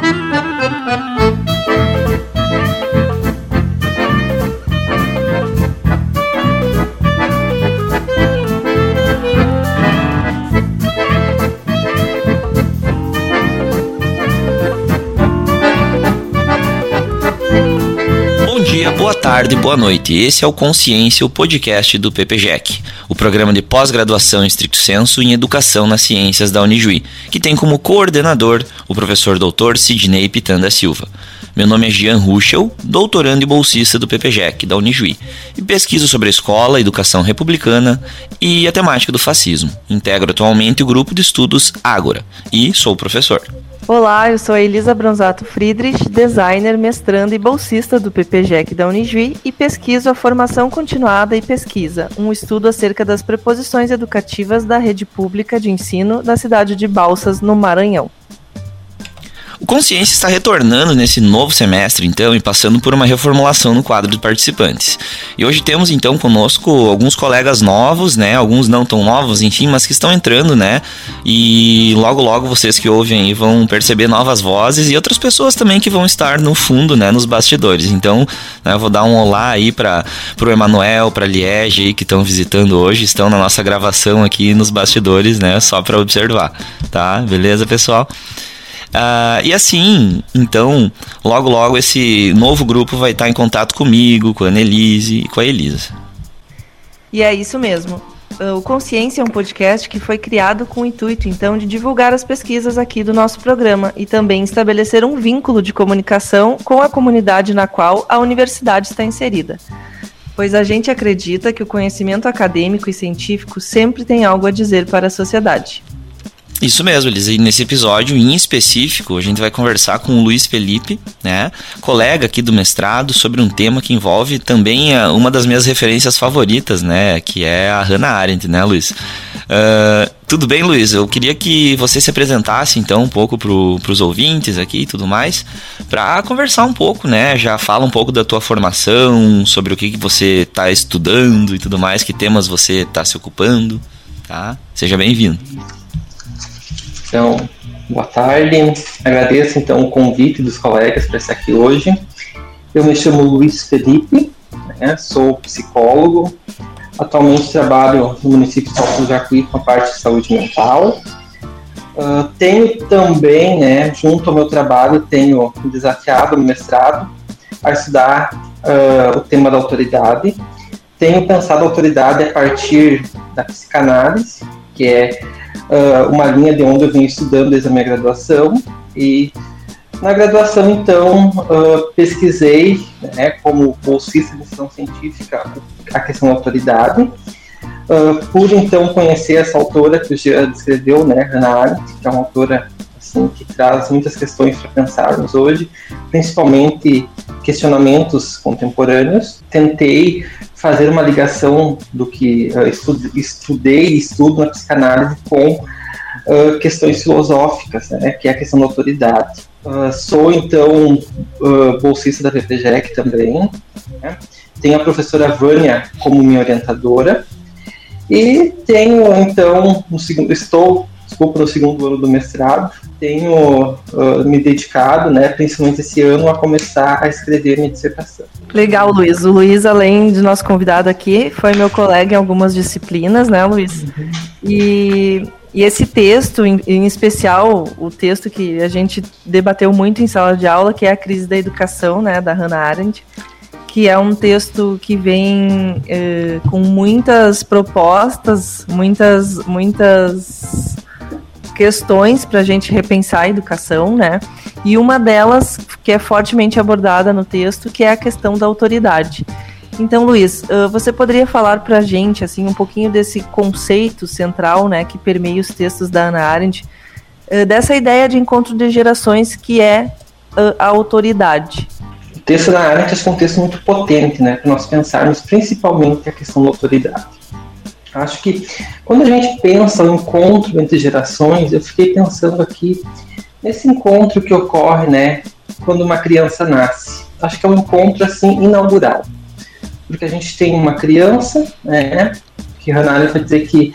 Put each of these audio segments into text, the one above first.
dia, tarde, boa noite. Esse é o Consciência, o podcast do PPGEC, o programa de pós-graduação em estricto senso em educação nas ciências da Unijuí, que tem como coordenador o professor doutor Sidney Pitanda Silva. Meu nome é Jean Ruschel, doutorando e bolsista do PPGEC da Unijuí, e pesquiso sobre a escola, a educação republicana e a temática do fascismo. Integro atualmente o grupo de estudos Ágora e sou professor. Olá, eu sou Elisa Bronzato Friedrich, designer, mestranda e bolsista do PPGEC da Unijuí e pesquiso a formação continuada e pesquisa, um estudo acerca das preposições educativas da rede pública de ensino da cidade de Balsas, no Maranhão. O Consciência está retornando nesse novo semestre, então, e passando por uma reformulação no quadro de participantes. E hoje temos, então, conosco alguns colegas novos, né? Alguns não tão novos, enfim, mas que estão entrando, né? E logo, logo vocês que ouvem aí vão perceber novas vozes e outras pessoas também que vão estar no fundo, né? Nos bastidores. Então, né, eu vou dar um olá aí para o Emanuel, para Liege aí, que estão visitando hoje, estão na nossa gravação aqui nos bastidores, né? Só para observar, tá? Beleza, pessoal? Uh, e assim, então, logo logo esse novo grupo vai estar em contato comigo, com a Annelise e com a Elisa. E é isso mesmo. O Consciência é um podcast que foi criado com o intuito, então, de divulgar as pesquisas aqui do nosso programa e também estabelecer um vínculo de comunicação com a comunidade na qual a universidade está inserida. Pois a gente acredita que o conhecimento acadêmico e científico sempre tem algo a dizer para a sociedade. Isso mesmo, Elisa. E nesse episódio em específico, a gente vai conversar com o Luiz Felipe, né, colega aqui do mestrado, sobre um tema que envolve também eh, uma das minhas referências favoritas, né, que é a Hannah Arendt, né, Luiz? Uh, tudo bem, Luiz? Eu queria que você se apresentasse então um pouco para os ouvintes aqui e tudo mais, para conversar um pouco, né? Já fala um pouco da tua formação, sobre o que, que você está estudando e tudo mais, que temas você está se ocupando, tá? Seja bem-vindo. Então, boa tarde. Agradeço então o convite dos colegas para estar aqui hoje. Eu me chamo Luiz Felipe, né, sou psicólogo. Atualmente trabalho no município de Salto do Jacuí com a parte de saúde mental. Uh, tenho também, né, junto ao meu trabalho, tenho desafiado no mestrado a estudar uh, o tema da autoridade. Tenho pensado a autoridade a partir da psicanálise, que é uh, uma linha de onde eu venho estudando desde a minha graduação e na graduação, então, uh, pesquisei, né, como bolsista de iniciação científica, a questão da autoridade. Uh, pude, então, conhecer essa autora que o Jean descreveu, né, Hannah Arendt, que é uma autora assim, que traz muitas questões para pensarmos hoje, principalmente questionamentos contemporâneos. Tentei fazer uma ligação do que uh, estudei e estudo na psicanálise com uh, questões filosóficas, né, que é a questão da autoridade. Uh, sou, então, bolsista da PPGEC também. Né, tenho a professora Vânia como minha orientadora. E tenho, então, no segundo, estou desculpa, no segundo ano do mestrado, tenho uh, me dedicado, né, principalmente esse ano, a começar a escrever minha dissertação. Legal, Luiz. O Luiz, além de nosso convidado aqui, foi meu colega em algumas disciplinas, né, Luiz? Uhum. E, e esse texto, em, especial, o texto que a gente debateu muito em sala de aula, que é a crise da educação, né, da Hannah Arendt, que é um texto que vem eh, com muitas propostas, muitas, muitas questões para a gente repensar a educação, né? E uma delas que é fortemente abordada no texto, que é a questão da autoridade. Então, Luiz, você poderia falar para a gente assim um pouquinho desse conceito central, né, que permeia os textos da Ana Arendt, dessa ideia de encontro de gerações que é a autoridade? O texto da Arendt é um texto muito potente, né, para nós pensarmos principalmente a questão da autoridade. Acho que quando a gente pensa no encontro entre gerações, eu fiquei pensando aqui nesse encontro que ocorre, né, quando uma criança nasce. Acho que é um encontro assim inaugural, porque a gente tem uma criança, né, que Hannah vai dizer que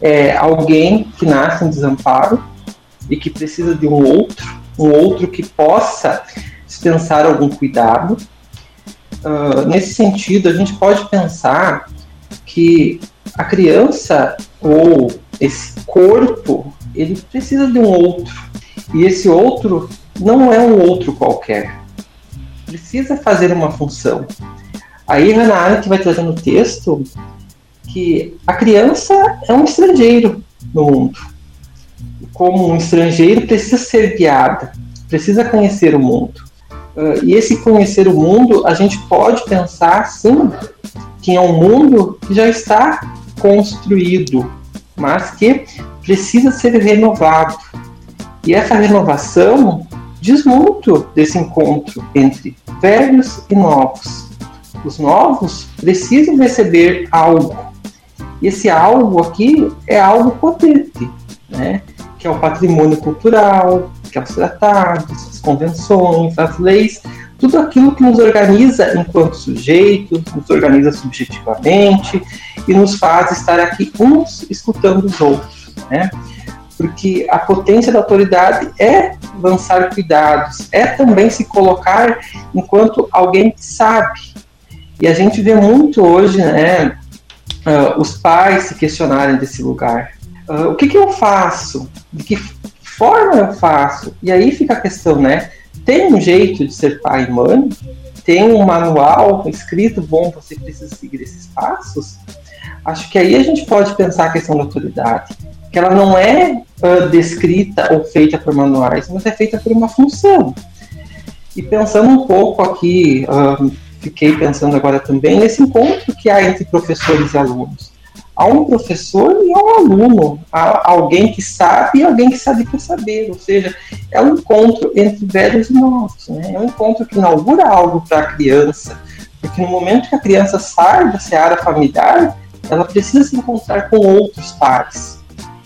é alguém que nasce em desamparo e que precisa de um outro, um outro que possa dispensar algum cuidado. Uh, nesse sentido, a gente pode pensar que a criança ou esse corpo ele precisa de um outro. E esse outro não é um outro qualquer. Precisa fazer uma função. Aí Hannah Arendt vai trazer no texto que a criança é um estrangeiro no mundo. Como um estrangeiro precisa ser guiada precisa conhecer o mundo. Uh, e esse conhecer o mundo a gente pode pensar sim que é um mundo que já está construído, mas que precisa ser renovado. E essa renovação diz muito desse encontro entre velhos e novos. Os novos precisam receber algo. E esse algo aqui é algo potente, né? que é o patrimônio cultural, que é os tratados, as convenções, as leis, tudo aquilo que nos organiza enquanto sujeitos, nos organiza subjetivamente e nos faz estar aqui uns escutando os outros, né? Porque a potência da autoridade é lançar cuidados, é também se colocar enquanto alguém que sabe. E a gente vê muito hoje, né, uh, os pais se questionarem desse lugar. Uh, o que, que eu faço? De que forma eu faço? E aí fica a questão, né? tem um jeito de ser pai e mãe, tem um manual escrito bom, você precisa seguir esses passos, acho que aí a gente pode pensar a questão da autoridade, que ela não é uh, descrita ou feita por manuais, mas é feita por uma função. E pensando um pouco aqui, uh, fiquei pensando agora também nesse encontro que há entre professores e alunos. A um professor e a um aluno, a alguém que sabe e alguém que sabe por saber, ou seja, é um encontro entre velhos e novos, né? é um encontro que inaugura algo para a criança, porque no momento que a criança sai da seara familiar, ela precisa se encontrar com outros pares,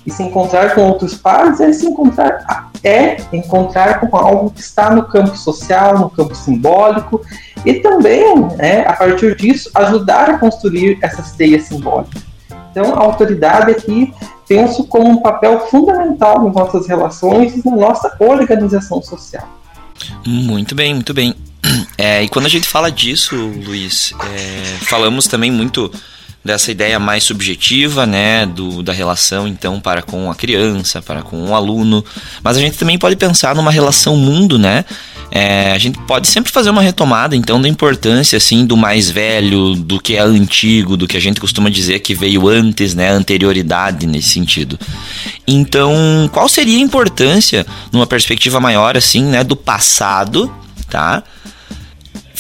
e se encontrar com outros pares é se encontrar é encontrar com algo que está no campo social, no campo simbólico, e também, né, a partir disso, ajudar a construir essa teia simbólica. Então, a autoridade aqui penso como um papel fundamental nas nossas relações e na nossa organização social. Muito bem, muito bem. É, e quando a gente fala disso, Luiz, é, falamos também muito dessa ideia mais subjetiva, né, do, da relação então para com a criança, para com o aluno, mas a gente também pode pensar numa relação mundo, né, é, a gente pode sempre fazer uma retomada, então, da importância, assim, do mais velho, do que é antigo, do que a gente costuma dizer que veio antes, né? Anterioridade nesse sentido. Então, qual seria a importância, numa perspectiva maior, assim, né? Do passado, tá?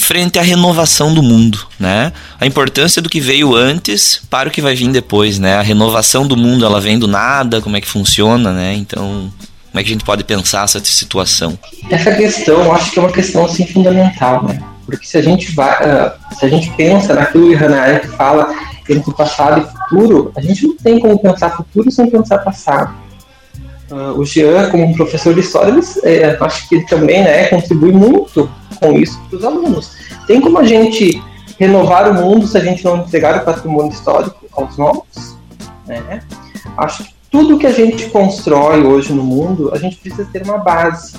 Frente à renovação do mundo, né? A importância do que veio antes para o que vai vir depois, né? A renovação do mundo, ela vem do nada, como é que funciona, né? Então, como é que a gente pode pensar essa situação? Essa questão, eu acho que é uma questão assim fundamental, né? Porque se a gente vai, uh, se a gente pensa naquilo que Hannah Arendt fala entre passado e futuro, a gente não tem como pensar futuro sem pensar passado. Uh, o Jean, como professor de história, ele, é, acho que ele também né, contribui muito com isso para os alunos. Tem como a gente renovar o mundo se a gente não entregar o patrimônio histórico aos novos? Né? Acho que tudo que a gente constrói hoje no mundo, a gente precisa ter uma base.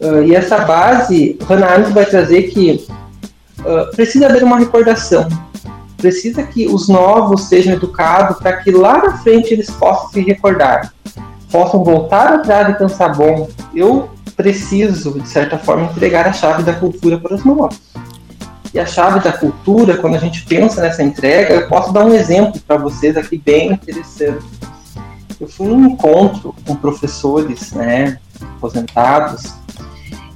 Uh, e essa base, Hannah Arendt vai trazer que uh, precisa haver uma recordação. Precisa que os novos sejam educados para que lá na frente eles possam se recordar. Possam voltar atrás e pensar, bom, eu preciso, de certa forma, entregar a chave da cultura para os novos. E a chave da cultura, quando a gente pensa nessa entrega, eu posso dar um exemplo para vocês aqui bem interessante eu fui num encontro com professores né, aposentados,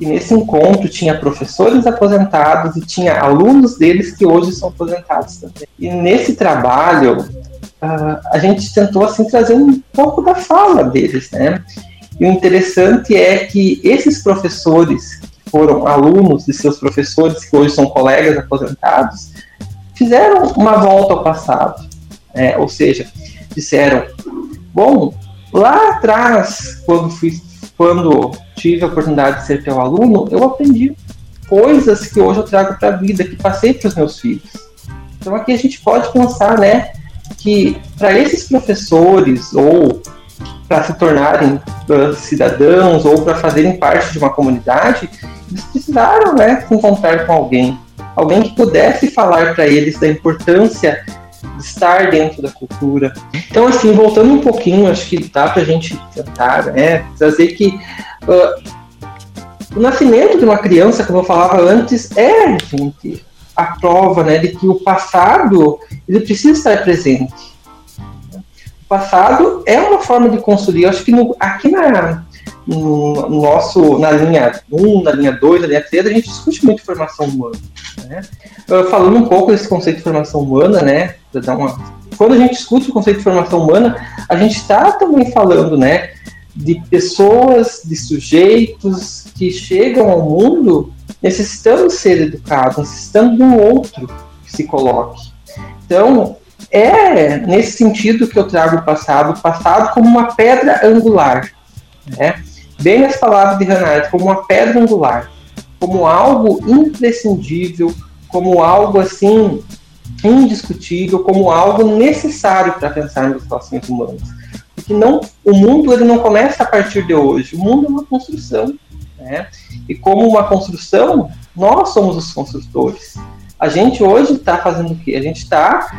e nesse encontro tinha professores aposentados e tinha alunos deles que hoje são aposentados também. E nesse trabalho, uh, a gente tentou assim, trazer um pouco da fala deles. Né? E o interessante é que esses professores, que foram alunos de seus professores, que hoje são colegas aposentados, fizeram uma volta ao passado. Né? Ou seja, disseram: Bom, lá atrás, quando, fui, quando tive a oportunidade de ser teu aluno, eu aprendi coisas que hoje eu trago para a vida, que passei para os meus filhos. Então aqui a gente pode pensar, né, que para esses professores ou para se tornarem uh, cidadãos ou para fazerem parte de uma comunidade, eles precisaram né, se encontrar com alguém, alguém que pudesse falar para eles da importância de estar dentro da cultura. Então, assim, voltando um pouquinho, acho que dá para a gente tentar né, trazer que uh, o nascimento de uma criança, como eu falava antes, é, gente, a prova né, de que o passado ele precisa estar presente. O passado é uma forma de construir. Eu acho que no, aqui na, no nosso, na linha 1, na linha 2, na linha 3, a gente discute muito formação humana. Né? Falando um pouco desse conceito de formação humana, né? Dar uma... Quando a gente discute o conceito de formação humana, a gente está também falando né, de pessoas, de sujeitos que chegam ao mundo necessitando ser educados, necessitando de um outro que se coloque. Então, é nesse sentido que eu trago o passado, o passado como uma pedra angular, né? Bem as palavras de Hannah como uma pedra angular, como algo imprescindível, como algo assim indiscutível, como algo necessário para pensar nas relações humanas. Porque não, o mundo ele não começa a partir de hoje, o mundo é uma construção. Né? E como uma construção, nós somos os construtores. A gente hoje está fazendo o quê? A gente está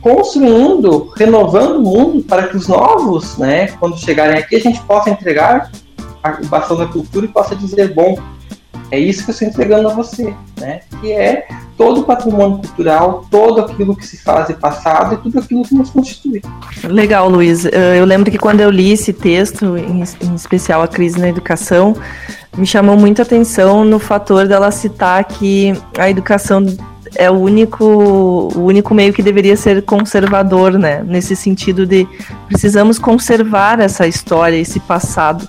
construindo, renovando o mundo para que os novos, né, quando chegarem aqui, a gente possa entregar o bastão da cultura e possa dizer, bom, é isso que eu estou entregando a você, né? Que é todo o patrimônio cultural, todo aquilo que se faz em passado e tudo aquilo que nos constitui. Legal, Luiz. Eu lembro que quando eu li esse texto, em especial a crise na educação, me chamou muito a atenção no fator dela citar que a educação é o único, o único meio que deveria ser conservador, né? Nesse sentido de precisamos conservar essa história, esse passado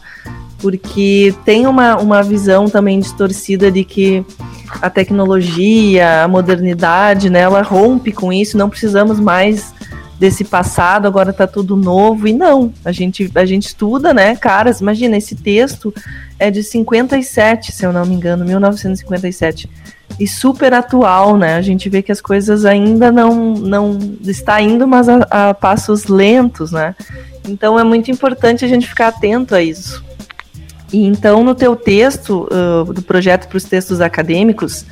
porque tem uma, uma visão também distorcida de que a tecnologia, a modernidade, né, ela rompe com isso, não precisamos mais desse passado, agora está tudo novo. E não, a gente, a gente estuda, né, caras, imagina, esse texto é de 57, se eu não me engano, 1957. E super atual, né? A gente vê que as coisas ainda não, não está indo, mas a, a passos lentos, né? Então é muito importante a gente ficar atento a isso. E então, no teu texto uh, do projeto para os textos acadêmicos,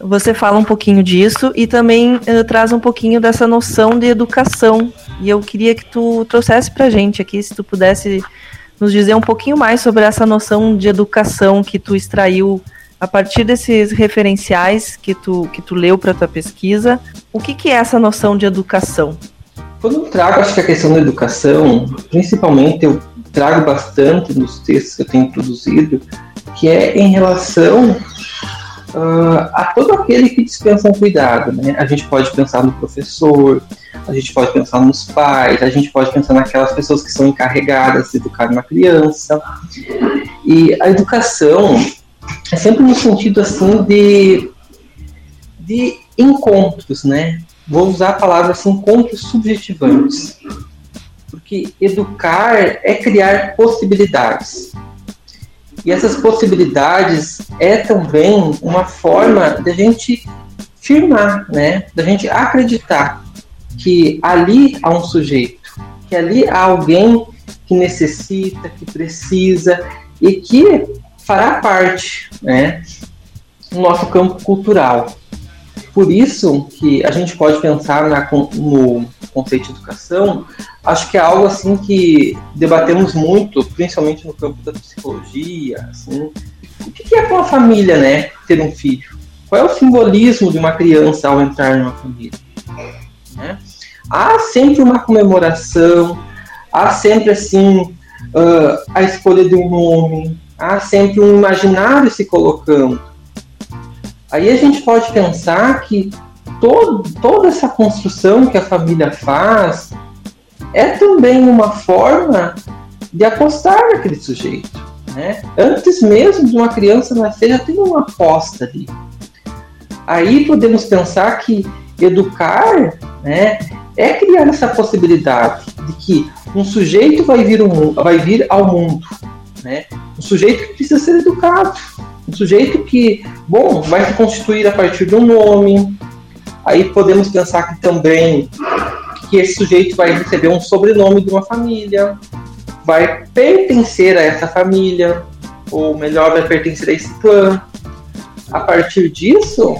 você fala um pouquinho disso e também uh, traz um pouquinho dessa noção de educação. E eu queria que tu trouxesse para a gente aqui, se tu pudesse nos dizer um pouquinho mais sobre essa noção de educação que tu extraiu a partir desses referenciais que tu, que tu leu para tua pesquisa. O que, que é essa noção de educação? Quando eu trago acho que a questão da educação, principalmente eu trago bastante nos textos que eu tenho produzido, que é em relação uh, a todo aquele que dispensa um cuidado. Né? A gente pode pensar no professor, a gente pode pensar nos pais, a gente pode pensar naquelas pessoas que são encarregadas de educar uma criança. E a educação é sempre no sentido assim de, de encontros, né? Vou usar a palavra assim, encontros subjetivantes porque educar é criar possibilidades. E essas possibilidades é também uma forma da gente firmar, né? Da gente acreditar que ali há um sujeito, que ali há alguém que necessita, que precisa e que fará parte, né, do nosso campo cultural. Por isso que a gente pode pensar na, no conceito de educação, acho que é algo assim que debatemos muito, principalmente no campo da psicologia. Assim. O que é para uma família, né, ter um filho? Qual é o simbolismo de uma criança ao entrar numa família? Né? Há sempre uma comemoração, há sempre assim uh, a escolha de um nome, há sempre um imaginário se colocando. Aí a gente pode pensar que todo, toda essa construção que a família faz é também uma forma de apostar naquele sujeito. Né? Antes mesmo de uma criança nascer, já tem uma aposta ali. Aí podemos pensar que educar né, é criar essa possibilidade de que um sujeito vai vir, um, vai vir ao mundo, né? um sujeito que precisa ser educado, um sujeito que, bom, vai se constituir a partir de um nome. Aí podemos pensar que também que esse sujeito vai receber um sobrenome de uma família, vai pertencer a essa família, ou melhor, vai pertencer a esse clã. A partir disso,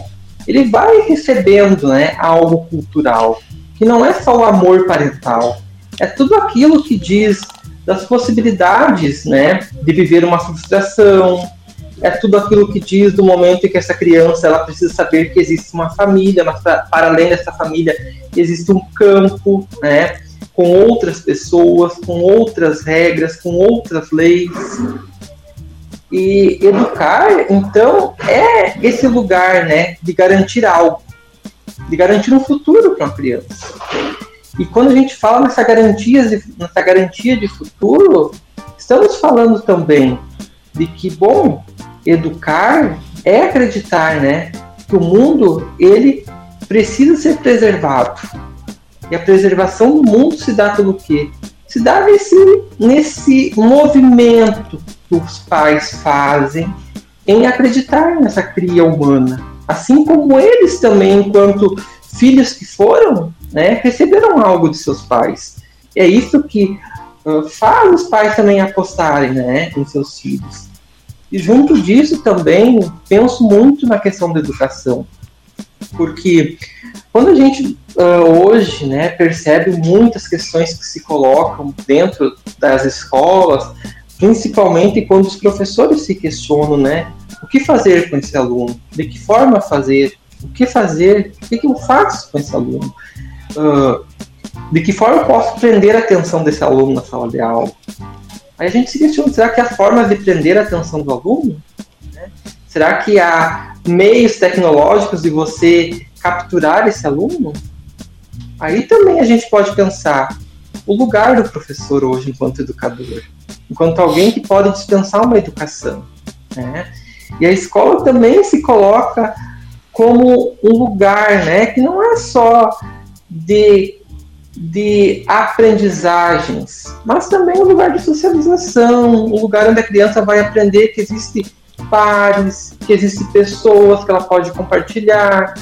ele vai recebendo né, algo cultural, que não é só o amor parental, é tudo aquilo que diz das possibilidades né, de viver uma frustração, é tudo aquilo que diz do momento em que essa criança ela precisa saber que existe uma família, mas para além dessa família existe um campo, né, com outras pessoas, com outras regras, com outras leis. E educar, então, é esse lugar, né, de garantir algo, de garantir um futuro para uma criança. E quando a gente fala nessa garantia nessa garantia de futuro, estamos falando também de que, bom, educar é acreditar, né, que o mundo ele precisa ser preservado. E a preservação do mundo se dá pelo quê? Se dá nesse, nesse movimento que os pais fazem em acreditar nessa cria humana. Assim como eles também, enquanto filhos que foram, né, receberam algo de seus pais. É isso que faz os pais também apostarem né, em seus filhos. E junto disso também penso muito na questão da educação, porque quando a gente uh, hoje né, percebe muitas questões que se colocam dentro das escolas, principalmente quando os professores se questionam, né, o que fazer com esse aluno, de que forma fazer, o que fazer, o que, que eu faço com esse aluno, uh, de que forma eu posso prender a atenção desse aluno na sala de aula. Aí a gente se questiona, será que há formas de prender a atenção do aluno? Né? Será que há meios tecnológicos de você capturar esse aluno? Aí também a gente pode pensar o lugar do professor hoje enquanto educador, enquanto alguém que pode dispensar uma educação. Né? E a escola também se coloca como um lugar né, que não é só de de aprendizagens, mas também um lugar de socialização, um lugar onde a criança vai aprender que existe pares, que existem pessoas que ela pode compartilhar.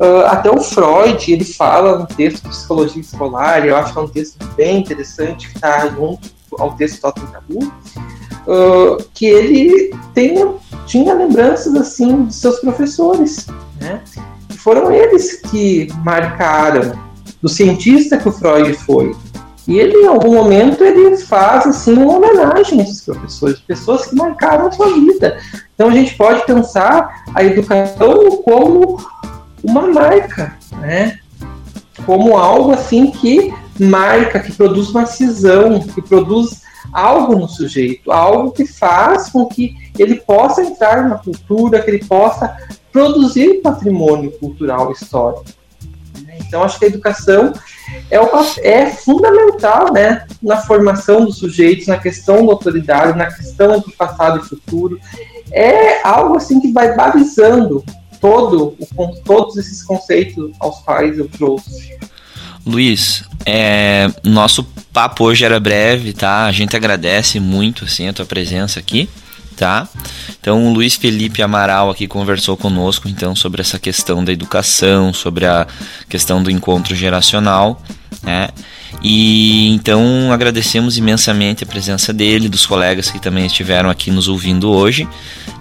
Uh, até o Freud, ele fala no texto de Psicologia Escolar, eu acho que é um texto bem interessante, que está junto ao texto Totem Tabu, uh, que ele tem, tinha lembranças assim de seus professores, né? foram eles que marcaram do cientista que o Freud foi. E ele, em algum momento, ele faz assim uma homenagem a esses professores, pessoas que marcaram a sua vida. Então a gente pode pensar a educação como uma marca, né? Como algo assim que marca, que produz uma cisão, que produz algo no sujeito, algo que faz com que ele possa entrar na cultura, que ele possa produzir patrimônio cultural histórico. Então, acho que a educação é, é fundamental né, na formação dos sujeitos, na questão da autoridade, na questão do passado e futuro. É algo assim que vai balizando todo, o, todos esses conceitos aos quais eu trouxe. Luiz, é, nosso papo hoje era breve, tá? A gente agradece muito assim a tua presença aqui tá? Então o Luiz Felipe Amaral aqui conversou conosco então sobre essa questão da educação, sobre a questão do encontro geracional, né? E então agradecemos imensamente a presença dele, dos colegas que também estiveram aqui nos ouvindo hoje,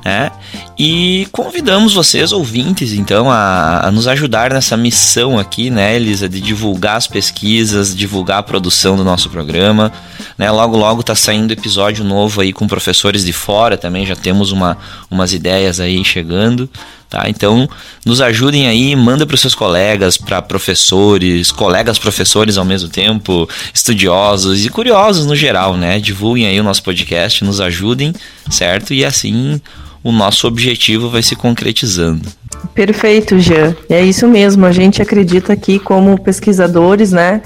né? E convidamos vocês, ouvintes, então, a, a, nos ajudar nessa missão aqui, né, Elisa, de divulgar as pesquisas, divulgar a produção do nosso programa. Né? Logo, logo tá saindo episódio novo aí com professores de fora também, já temos uma, umas ideias aí chegando. Tá? Então, nos ajudem aí, manda para os seus colegas, para professores, colegas professores ao mesmo tempo, estudiosos e curiosos no geral, né? Divulguem aí o nosso podcast, nos ajudem, certo? E assim o nosso objetivo vai se concretizando. Perfeito, Jean. É isso mesmo. A gente acredita aqui como pesquisadores, né?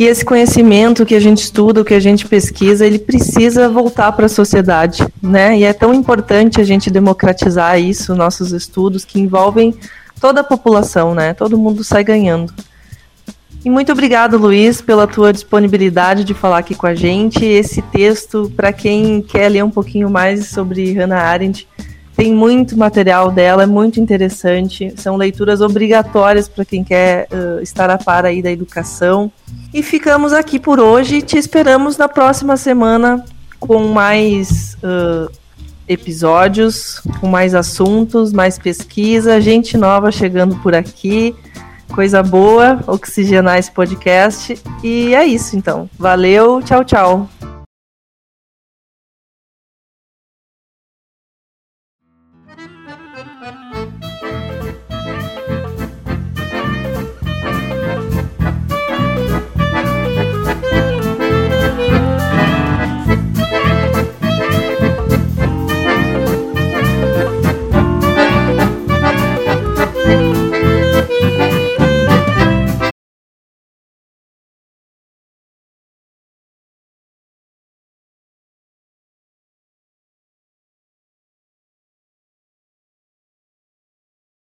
Que esse conhecimento que a gente estuda, o que a gente pesquisa, ele precisa voltar para a sociedade, né? E é tão importante a gente democratizar isso, nossos estudos que envolvem toda a população, né? Todo mundo sai ganhando. E muito obrigado, Luiz, pela tua disponibilidade de falar aqui com a gente. Esse texto, para quem quer ler um pouquinho mais sobre Hannah Arendt, Tem muito material dela, é muito interessante. São leituras obrigatórias para quem quer uh, estar a par aí da educação. E ficamos aqui por hoje. Te esperamos na próxima semana com mais uh, episódios, com mais assuntos, mais pesquisa, gente nova chegando por aqui. Coisa boa, oxigenar esse podcast. E é isso então. Valeu, tchau, tchau.